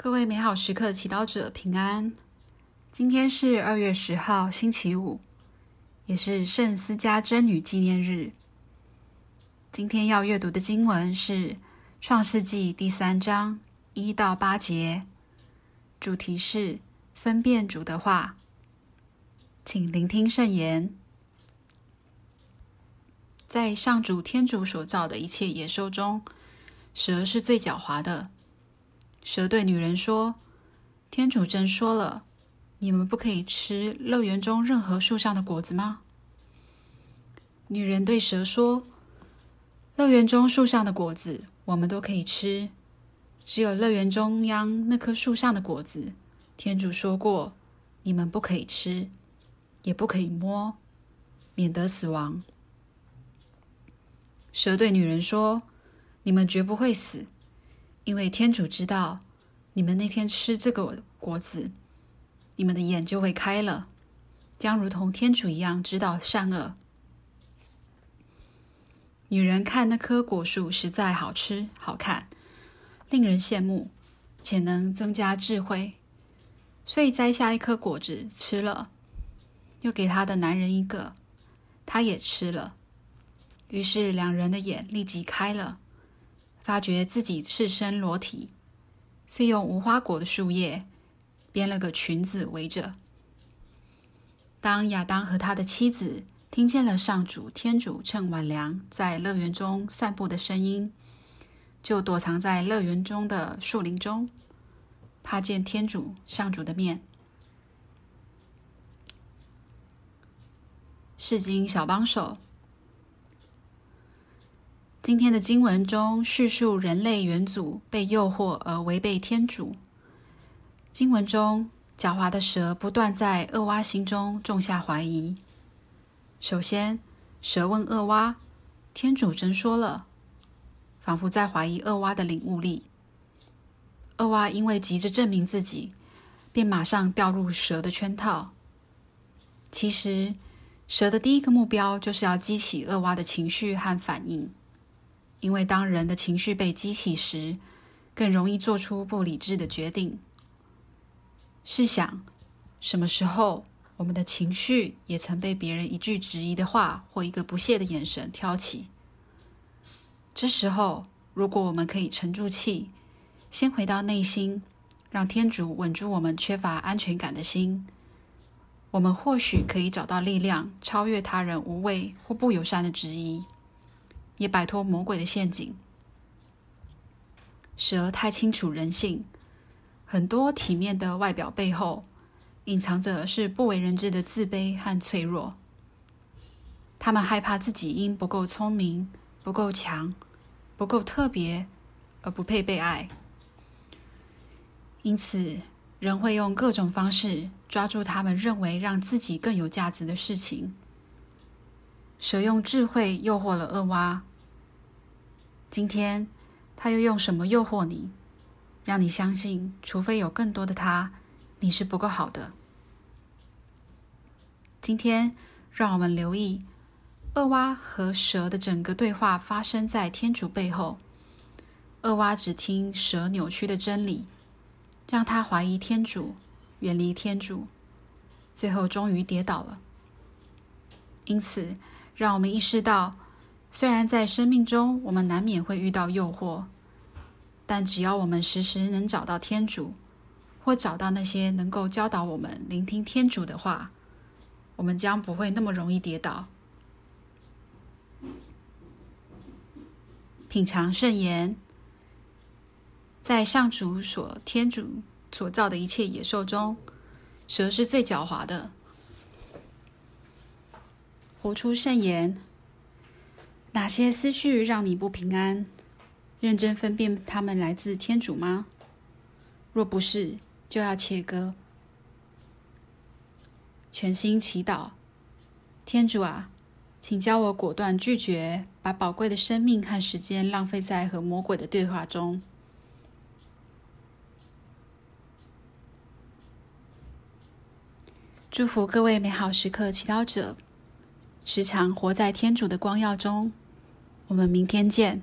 各位美好时刻祈祷者平安。今天是二月十号，星期五，也是圣思嘉贞女纪念日。今天要阅读的经文是《创世纪》第三章一到八节，主题是分辨主的话。请聆听圣言。在上主天主所造的一切野兽中，蛇是最狡猾的。蛇对女人说：“天主真说了，你们不可以吃乐园中任何树上的果子吗？”女人对蛇说：“乐园中树上的果子我们都可以吃，只有乐园中央那棵树上的果子，天主说过，你们不可以吃，也不可以摸，免得死亡。”蛇对女人说：“你们绝不会死。”因为天主知道，你们那天吃这个果子，你们的眼就会开了，将如同天主一样知道善恶。女人看那棵果树实在好吃、好看，令人羡慕，且能增加智慧，所以摘下一颗果子吃了，又给她的男人一个，他也吃了，于是两人的眼立即开了。发觉自己赤身裸体，遂用无花果的树叶编了个裙子围着。当亚当和他的妻子听见了上主天主趁晚凉在乐园中散步的声音，就躲藏在乐园中的树林中，怕见天主上主的面。世经小帮手。今天的经文中叙述人类元祖被诱惑而违背天主。经文中狡猾的蛇不断在恶蛙心中种下怀疑。首先，蛇问恶蛙：“天主真说了？”仿佛在怀疑恶蛙的领悟力。恶蛙因为急着证明自己，便马上掉入蛇的圈套。其实，蛇的第一个目标就是要激起恶蛙的情绪和反应。因为当人的情绪被激起时，更容易做出不理智的决定。试想，什么时候我们的情绪也曾被别人一句质疑的话或一个不屑的眼神挑起？这时候，如果我们可以沉住气，先回到内心，让天主稳住我们缺乏安全感的心，我们或许可以找到力量，超越他人无谓或不友善的质疑。也摆脱魔鬼的陷阱。蛇太清楚人性，很多体面的外表背后，隐藏着是不为人知的自卑和脆弱。他们害怕自己因不够聪明、不够强、不够特别而不配被爱，因此人会用各种方式抓住他们认为让自己更有价值的事情。蛇用智慧诱惑了恶蛙。今天，他又用什么诱惑你，让你相信，除非有更多的他，你是不够好的？今天，让我们留意恶蛙和蛇的整个对话发生在天主背后。恶蛙只听蛇扭曲的真理，让他怀疑天主，远离天主，最后终于跌倒了。因此，让我们意识到。虽然在生命中我们难免会遇到诱惑，但只要我们时时能找到天主，或找到那些能够教导我们聆听天主的话，我们将不会那么容易跌倒。品尝圣言，在上主所天主所造的一切野兽中，蛇是最狡猾的。活出圣言。哪些思绪让你不平安？认真分辨他们来自天主吗？若不是，就要切割。全心祈祷，天主啊，请教我果断拒绝把宝贵的生命和时间浪费在和魔鬼的对话中。祝福各位美好时刻祈祷者。时常活在天主的光耀中。我们明天见。